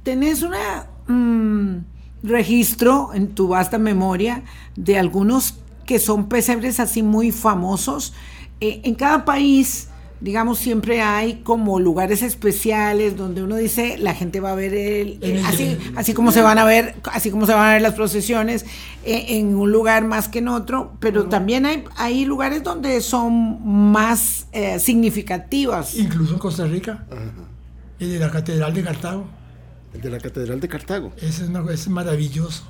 ¿Tenés un registro en tu vasta memoria de algunos que son pesebres así muy famosos? Eh, en cada país digamos, siempre hay como lugares especiales donde uno dice la gente va a ver el, el- así, así como se van a ver, así como se van a ver las procesiones eh, en un lugar más que en otro, pero también hay, hay lugares donde son más eh, significativas. Incluso en Costa Rica, el de la Catedral de Cartago. El de la Catedral de Cartago. Ese es, una- ese es maravilloso.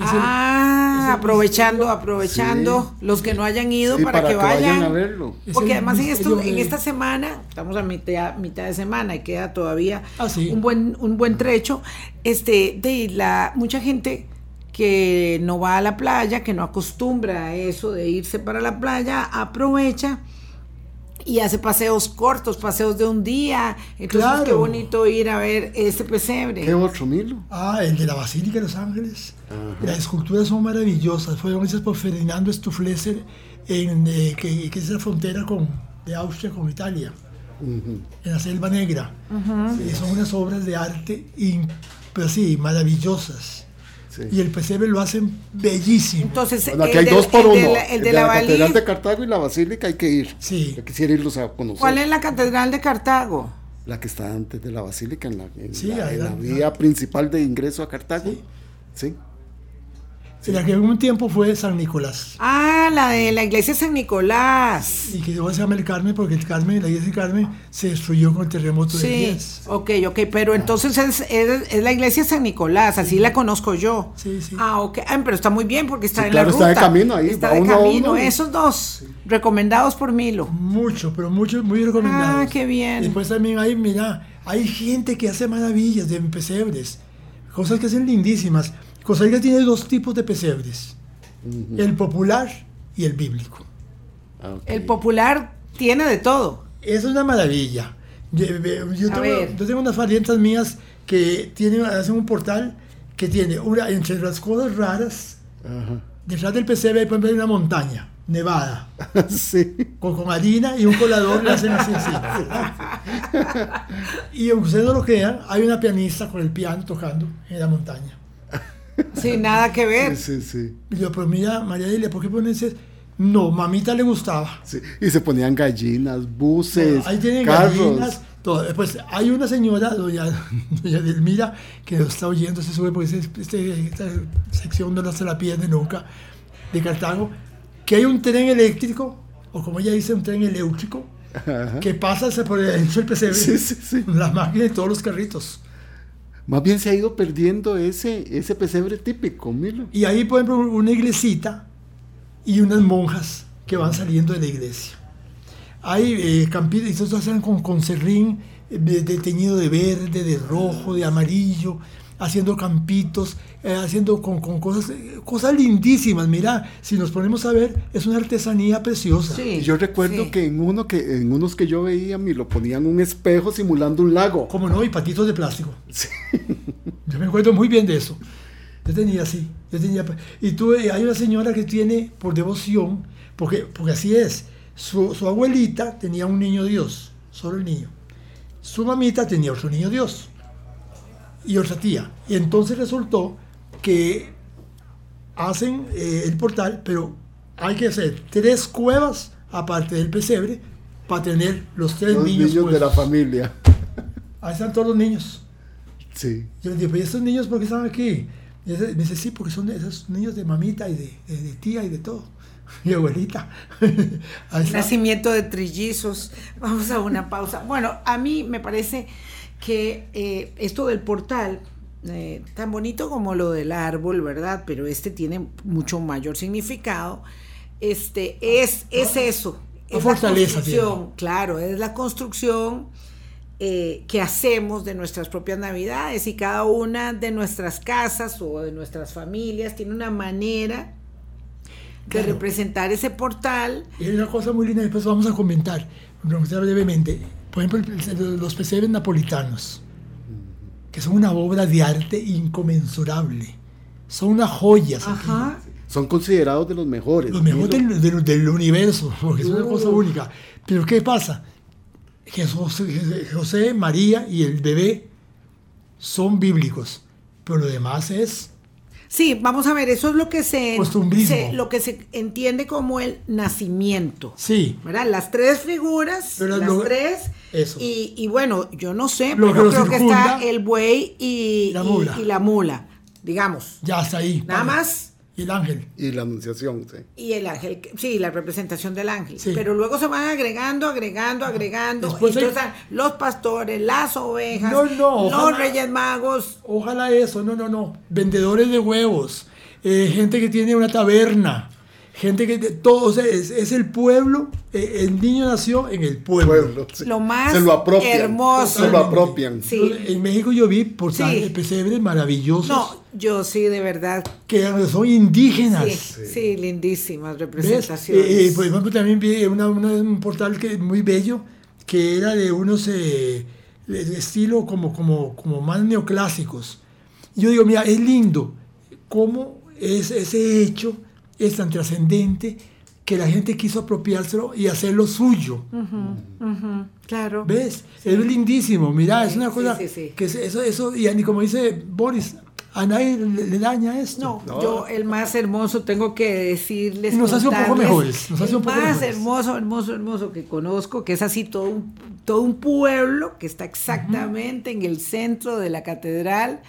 Ah, aprovechando, aprovechando los que no hayan ido Sí, para, que, vayan. a verlo. Porque además en, esto, en esta semana, estamos a mitad, mitad de semana y queda todavía Ah, sí. un buen un buen trecho, este de la mucha gente que no va a la playa, que no acostumbra a eso de irse para la playa, aprovecha y hace paseos cortos, paseos de un día. Entonces Claro. qué bonito ir a ver este pesebre. ¿Qué otro, Milo? Ah, el de la Basílica de Los Ángeles. Las esculturas son maravillosas. Fueron hechas por Ferdinando Stufleser, en, eh, que, que es la frontera con, de Austria con Italia, en la Selva Negra. Sí, son unas obras de arte, in- pero sí, maravillosas. Sí. Y el pesebre lo hacen bellísimo. Entonces, Bueno, aquí el hay del- dos por el de uno. la- el El de de la la Catedral de Cartago y la Basílica hay que ir. Sí. Yo quisiera irlos a conocer. ¿Cuál es la catedral de Cartago? La que está antes de la Basílica, en la, en Sí, la- en la la- vía principal de ingreso a Cartago. Sí. La que en un tiempo fue San Nicolás. Ah, la de la iglesia de San Nicolás. Y que luego se llama el Carmen porque el Carmen, la iglesia del Carmen, se destruyó con el terremoto de Sí, 10. ok, ok, pero entonces es, es- es la iglesia de San Nicolás, así la conozco yo. Sí, sí. Ah, ok, ah, pero está muy bien porque está Sí, en claro, la está ruta. de camino ahí, Está de uno camino, uno esos dos, recomendados por Milo. Mucho, pero mucho, muy recomendados. Ah, qué bien. Después también hay, mira, hay gente que hace maravillas de pesebres, cosas que hacen lindísimas. Costa Rica tiene dos tipos de pesebres, el popular y el bíblico. Ah, ok. El popular tiene de todo. Es una maravilla. Yo, yo tengo, ver. yo tengo unas parientas mías que tienen, hacen un portal que tiene una, entre las cosas raras, Ajá. detrás del pesebre ejemplo, hay una montaña nevada. [LAUGHS] sí. con, con harina y un colador le hacen así, así. [LAUGHS] Y aunque ustedes no lo crean, hay una pianista con el piano tocando en la montaña. Sin nada que ver. Sí, sí, sí. Y yo, pero mira, María Dile, ¿por qué pones eso? No, mamita le gustaba. Sí, Y se ponían gallinas, buses, Ahí tienen carros. gallinas, todo. Pues hay una señora, doña, [LAUGHS] doña Delmira, que lo está oyendo, se sube, porque este- este- esta sección no se la pierde nunca, de Cartago, que hay un tren eléctrico, o como ella dice, un tren eléctrico, que pasa por dentro del pesebre, Sí, sí, sí. la máquina de todos los carritos. Más bien se ha ido perdiendo ese, ese pesebre típico, Milo. Y ahí, por ejemplo, una iglesita y unas monjas que van saliendo de la iglesia. Hay eh, y estos hacen con, con serrín eh, de, de teñido de verde, de rojo, de amarillo, haciendo campitos, eh, haciendo con, con cosas, cosas lindísimas. Mira, si nos ponemos a ver, es una artesanía preciosa. Sí. Y yo recuerdo sí. que en uno que en unos que yo veía me lo ponían un espejo simulando un lago. Como no, y patitos de plástico. Yo me acuerdo muy bien de eso. Yo tenía así, yo tenía... Y tú, hay una señora que tiene por devoción, porque, porque así es, su, su abuelita tenía un niño Dios, solo el niño. Su mamita tenía otro niño Dios y otra tía. Y entonces resultó que hacen eh, el portal, pero hay que hacer tres cuevas aparte del pesebre para tener los tres Los niños. niños de la puestos. familia. Ahí están todos los niños. Sí. Yo le digo, ¿y estos niños por qué están aquí? Y me dice, sí, porque son esos niños de mamita y de, de- de tía y de todo. [LAUGHS] Y abuelita. [LAUGHS] Nacimiento de trillizos. Vamos a una pausa. Bueno, a mí me parece que eh, esto del portal, eh, tan bonito como lo del árbol, ¿verdad? Pero este tiene mucho mayor significado. Este es, es eso. La Es fortaleza construcción, claro, es la construcción eh, que hacemos de nuestras propias navidades y cada una de nuestras casas o de nuestras familias tiene una manera de Claro. representar ese portal Y hay una cosa muy linda, después vamos a comentar, comentar brevemente. Por ejemplo, los pesebres napolitanos, que son una obra de arte inconmensurable. Son unas joyas. aquí. Ajá. Son considerados de los mejores. Los mejores del, del- del universo, [LAUGHS] porque es una cosa única. Pero ¿qué pasa? Jesús, José, María y el bebé son bíblicos, pero lo demás es Sí, vamos a ver, eso es lo que se, se- lo que se entiende como el nacimiento. Sí. ¿verdad? Las tres figuras, Pero las lo- tres. Eso. Y, y bueno, yo no sé, Lo pero creo que está el buey y la y- mula. y la mula, digamos. Ya está ahí. Nada Vale. más. Y el ángel. Y la anunciación, sí. Y el ángel, sí, la representación del ángel. Sí. Pero luego se van agregando, agregando, agregando. Después hay- Entonces, los pastores, las ovejas, No, no, los reyes magos. Ojalá eso, no, no, no. Vendedores de huevos, eh, gente que tiene una taberna, gente que todo, o sea, es, es el pueblo, eh, el niño nació en el pueblo. Pueblo, sí. Lo más Se lo apropian. hermoso. Se lo apropian. Sí. En México yo vi por Sí. pesebres maravillosos No, yo sí, de verdad. que son indígenas. Sí, sí, lindísimas representaciones. Eh, eh, por ejemplo, también vi una- una- un portal que muy bello que era de unos eh, de estilo como, como, como más neoclásicos. Yo digo, mira, es lindo cómo es, ese hecho es tan trascendente que la gente quiso apropiárselo y hacerlo suyo. Claro. ¿Ves? Es lindísimo, mira, es una cosa sí, sí. que es- eso, eso, y ni como dice Boris, a nadie le, le daña esto. No, No. yo el más hermoso tengo que decirles. Y nos hace un poco mejores, nos hace el un poco más mejores. hermoso, hermoso, hermoso que conozco, que es así todo un, todo un pueblo que está exactamente en el centro de la catedral,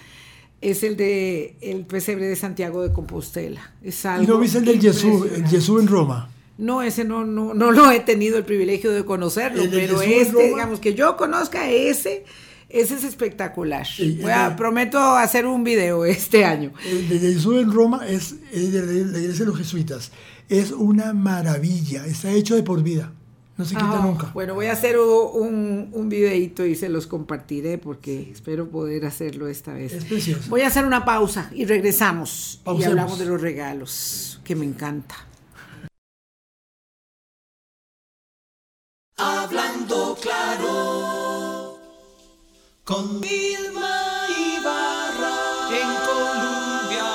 es el de el pesebre de Santiago de Compostela. Es ¿Y algo no viste el del Jesús, el. Jesús en Roma? No, ese no, no, no lo he tenido el privilegio de conocerlo, El pero este, digamos, que yo conozca ese, ese es espectacular. Sí, Voy a- el de- prometo hacer un video este año. El de Jesús en Roma es, es de la iglesia de los jesuitas. Es una maravilla. Está hecho de por vida. No se quita Ah, nunca. Bueno, voy a hacer un, un videito y se los compartiré porque espero poder hacerlo esta vez. Es precioso. Voy a hacer una pausa y regresamos y hablamos de los regalos, que me encanta. Hablando claro con Vilma Ibarra en Colombia.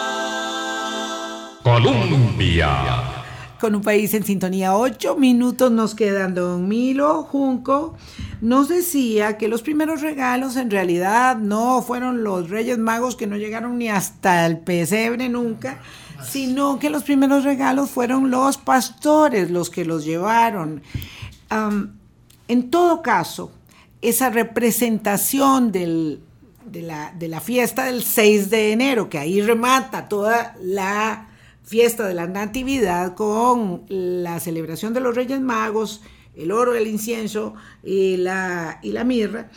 Colombia. Con un país en sintonía, ocho minutos nos quedan. Don Milo Junco nos decía que los primeros regalos en realidad no fueron los Reyes Magos que no llegaron ni hasta el pesebre nunca, sino que los primeros regalos fueron los pastores los que los llevaron. En todo caso, esa representación de, la, de la fiesta del 6 de enero, que ahí remata toda la fiesta de la Natividad con la celebración de los Reyes Magos, el oro, el incienso y la, y la mirra,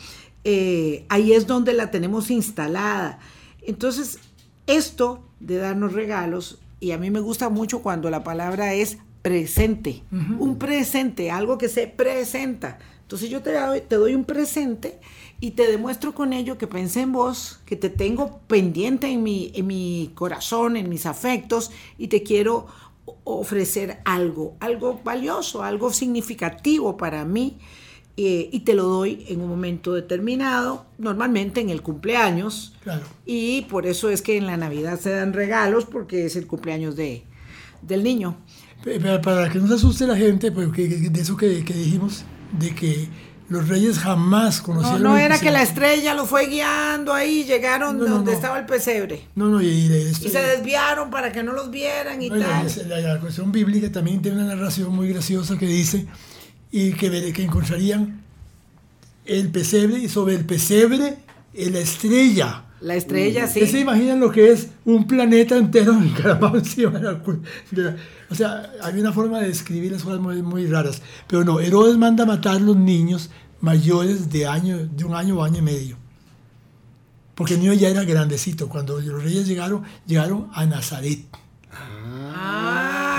eh, ahí es donde la tenemos instalada. Entonces, esto de darnos regalos, y a mí me gusta mucho cuando la palabra es presente, un presente, algo que se presenta. Entonces yo te doy, te doy un presente y te demuestro con ello que pensé en vos, que te tengo pendiente en mi, en mi corazón, en mis afectos y te quiero ofrecer algo, algo valioso, algo significativo para mí eh, y te lo doy en un momento determinado, normalmente en el cumpleaños. Claro. Y por eso es que en la Navidad se dan regalos porque es el cumpleaños de, del niño. Para, para que no se asuste la gente, pues, de eso que, que dijimos, de que los reyes jamás No, conocieron. no el era que la estrella lo fue guiando ahí, llegaron No, no, donde no. estaba el pesebre. No, no, y, y se desviaron para que no los vieran y No, la, tal. la- la cuestión bíblica también tiene una narración muy graciosa que dice y que, que encontrarían el pesebre y sobre el pesebre la estrella. La estrella, sí. ¿Ustedes se imaginan lo que es un planeta entero encaramado encima [LAUGHS] de O sea, hay una forma de describir las cosas muy, muy raras. Pero no, Herodes manda a matar a los niños mayores de, año, de un año o año y medio. Porque el niño ya era grandecito. Cuando los reyes llegaron, llegaron a Nazaret.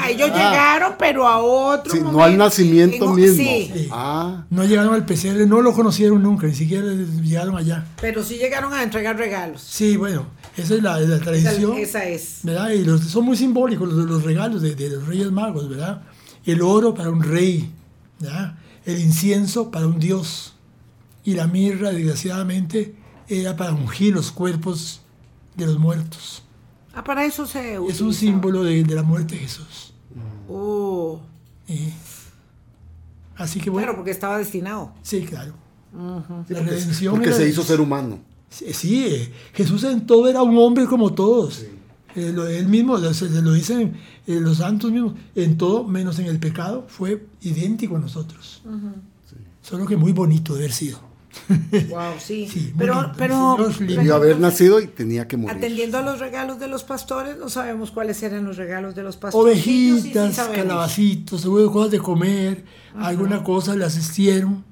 Ah, ellos llegaron, pero a otro Sí, no al nacimiento En- mismo. Sí, Sí. Ah, No llegaron al pesebre, no lo conocieron nunca, ni siquiera llegaron allá. pero sí llegaron a entregar regalos. Sí, bueno, esa es la, tradición. esa es. ¿verdad? Y los, son muy simbólicos los, los regalos de, de los Reyes Magos, ¿verdad? El oro para un rey, ¿verdad? El incienso para un dios. Y la mirra, desgraciadamente, era para ungir los cuerpos de los muertos. Ah, para eso se Es un símbolo de, de la muerte de Jesús. Oh, ¿eh? Así que bueno, claro, porque estaba destinado. sí, claro. La porque, redención porque era- se hizo ser humano. Sí, sí, eh, Jesús en todo era un hombre como todos. Eh, lo- él mismo, lo, se- lo dicen eh, los santos mismos, en todo menos en el pecado, fue idéntico a nosotros. Solo que muy bonito de haber sido. [LAUGHS] Wow, sí. Sí, pero, pero, Debió haber nacido y tenía que morir. atendiendo a los regalos de los pastores, no sabemos cuáles eran los regalos de los pastores. Ovejitas, Sí, calabacitos, cosas de comer, alguna cosa le asistieron.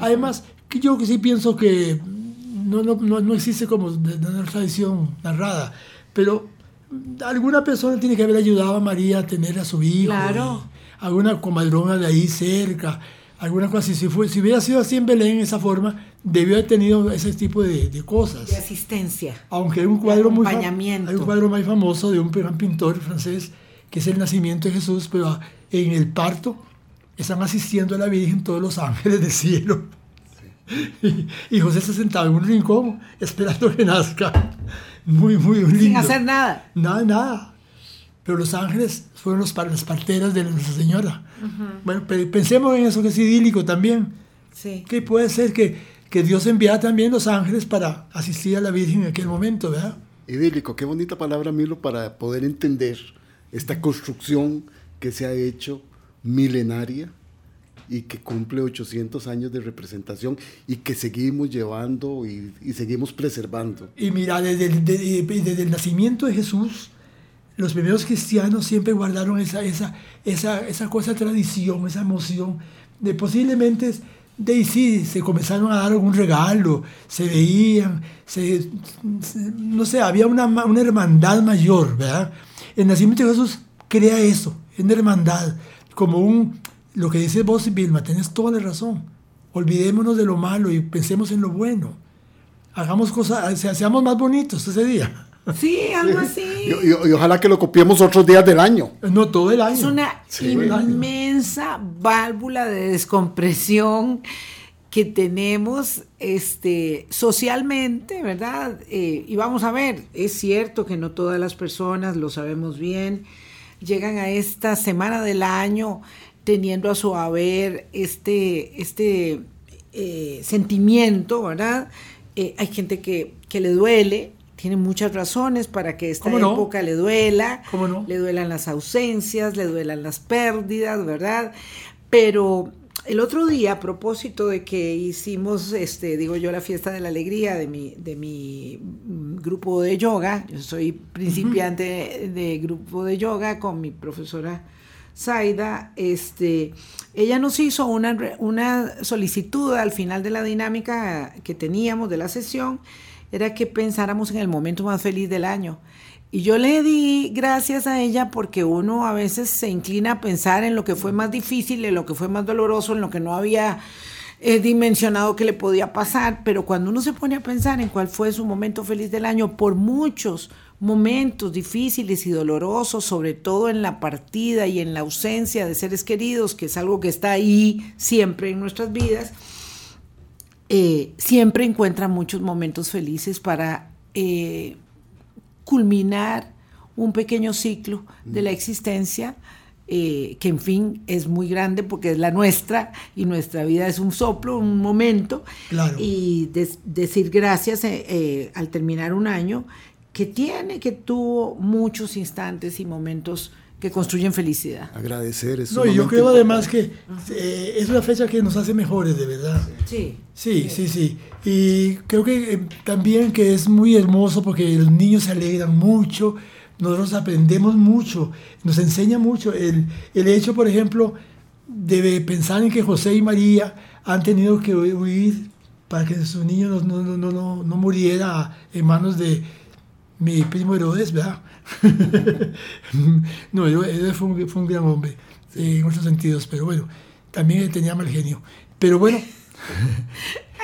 Además, yo que sí pienso que no, no, no, no existe como una tradición narrada, pero alguna persona tiene que haber ayudado a María a tener a su hijo. Claro. alguna comadrona de ahí cerca, alguna cosa así. Si, fue, si hubiera sido así en Belén, esa forma, debió haber tenido ese tipo de, de cosas. De asistencia. Aunque hay un cuadro muy hay un cuadro muy famoso de un gran pintor francés que es el nacimiento de Jesús, pero en el parto están asistiendo a la Virgen todos los ángeles del cielo. [LAUGHS] Y, y José se sentaba en un rincón esperando que nazca. Muy, muy lindo. Sin hacer nada. Nada, nada. Pero los ángeles fueron los, las parteras de Nuestra Señora. Bueno, pe- pensemos en eso que es idílico también. Sí. Que puede ser que, que Dios enviara también los ángeles para asistir a la Virgen en aquel momento, ¿verdad? Idílico, qué bonita palabra, Milo, para poder entender esta construcción que se ha hecho milenaria y que cumple 800 años de representación y que seguimos llevando y, y seguimos preservando. Y mira, desde el, de- desde el nacimiento de Jesús, los primeros cristianos siempre guardaron esa, esa, esa, esa cosa, tradición, esa emoción. De posiblemente, de ahí sí, se comenzaron a dar algún regalo, se veían, se, se- no sé, había una, una hermandad mayor, ¿verdad? El nacimiento de Jesús crea eso, una hermandad, como un, lo que dice vos, Vilma, tenés toda la razón. Olvidémonos de lo malo y pensemos en lo bueno. Hagamos cosas, se- seamos más bonitos ese día. Sí, algo así. Y, y- y ojalá que lo copiemos otros días del año. No todo el año. Es una Sí, inmensa válvula de descompresión que tenemos este, socialmente, ¿verdad? Eh, y vamos a ver, es cierto que no todas las personas, lo sabemos bien, llegan a esta semana del año teniendo a su haber este, este eh, sentimiento, ¿verdad? Eh, hay gente que, que le duele, tiene muchas razones para que esta época le duela, ¿Cómo no? le duelan las ausencias, le duelan las pérdidas, ¿verdad? Pero el otro día, a propósito de que hicimos, este, digo yo, la fiesta de la alegría de mi, de mi grupo de yoga, yo soy principiante de grupo de yoga con mi profesora Zaida, este, ella nos hizo una, una solicitud al final de la dinámica que teníamos de la sesión, era que pensáramos en el momento más feliz del año. Y yo le di gracias a ella porque uno a veces se inclina a pensar en lo que fue más difícil, en lo que fue más doloroso, en lo que no había eh, dimensionado que le podía pasar, pero cuando uno se pone a pensar en cuál fue su momento feliz del año, por muchos momentos difíciles y dolorosos, sobre todo en la partida y en la ausencia de seres queridos, que es algo que está ahí siempre en nuestras vidas, eh, siempre encuentra muchos momentos felices para eh, culminar un pequeño ciclo de la existencia, eh, que en fin es muy grande porque es la nuestra y nuestra vida es un soplo, un momento, Claro. y decir gracias eh, eh, al terminar un año que tiene, que tuvo muchos instantes y momentos que construyen felicidad. Agradecer es No, y yo creo además que eh, es una fecha que nos hace mejores, de verdad. Sí. Sí, sí, sí. Y creo que eh, también que es muy hermoso porque los niños se alegran mucho, nosotros aprendemos mucho, nos enseña mucho. El, el hecho, por ejemplo, de pensar en que José y María han tenido que huir para que su niño no, no, no, no, no- no muriera en manos de mi primo Herodes, ¿verdad? [LAUGHS] no, Herodes fue un, fue un gran hombre eh, en otros sentidos, pero bueno, también tenía mal genio. Pero bueno, [LAUGHS]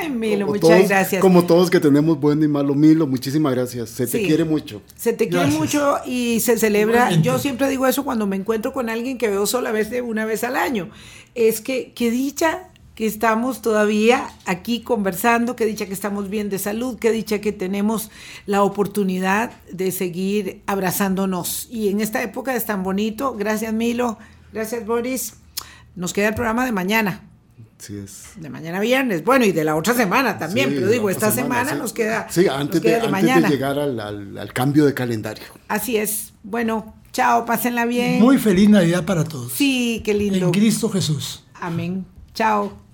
Ay, Milo, Como muchas todos- gracias. Como todos que tenemos bueno y malo, Milo, muchísimas gracias. Se te quiere mucho. Se te quiere Gracias. mucho y se celebra. Igualmente. Yo siempre digo eso cuando me encuentro con alguien que veo solamente una vez al año. Es que, qué dicha que estamos todavía aquí conversando, qué dicha que estamos bien de salud, qué dicha que tenemos la oportunidad de seguir abrazándonos. Y en esta época es tan bonito. Gracias, Milo. Gracias, Boris. Nos queda el programa de mañana. Sí es. De mañana viernes. Bueno, y de la otra semana también, Sí, pero digo, esta semana, sí. nos queda. Sí, nos antes, queda de, antes mañana. de llegar al, al- al cambio de calendario. Así es. Bueno, chao, pásenla bien. Muy feliz Navidad para todos. Sí, qué lindo. En Cristo Jesús. Amén. Chao.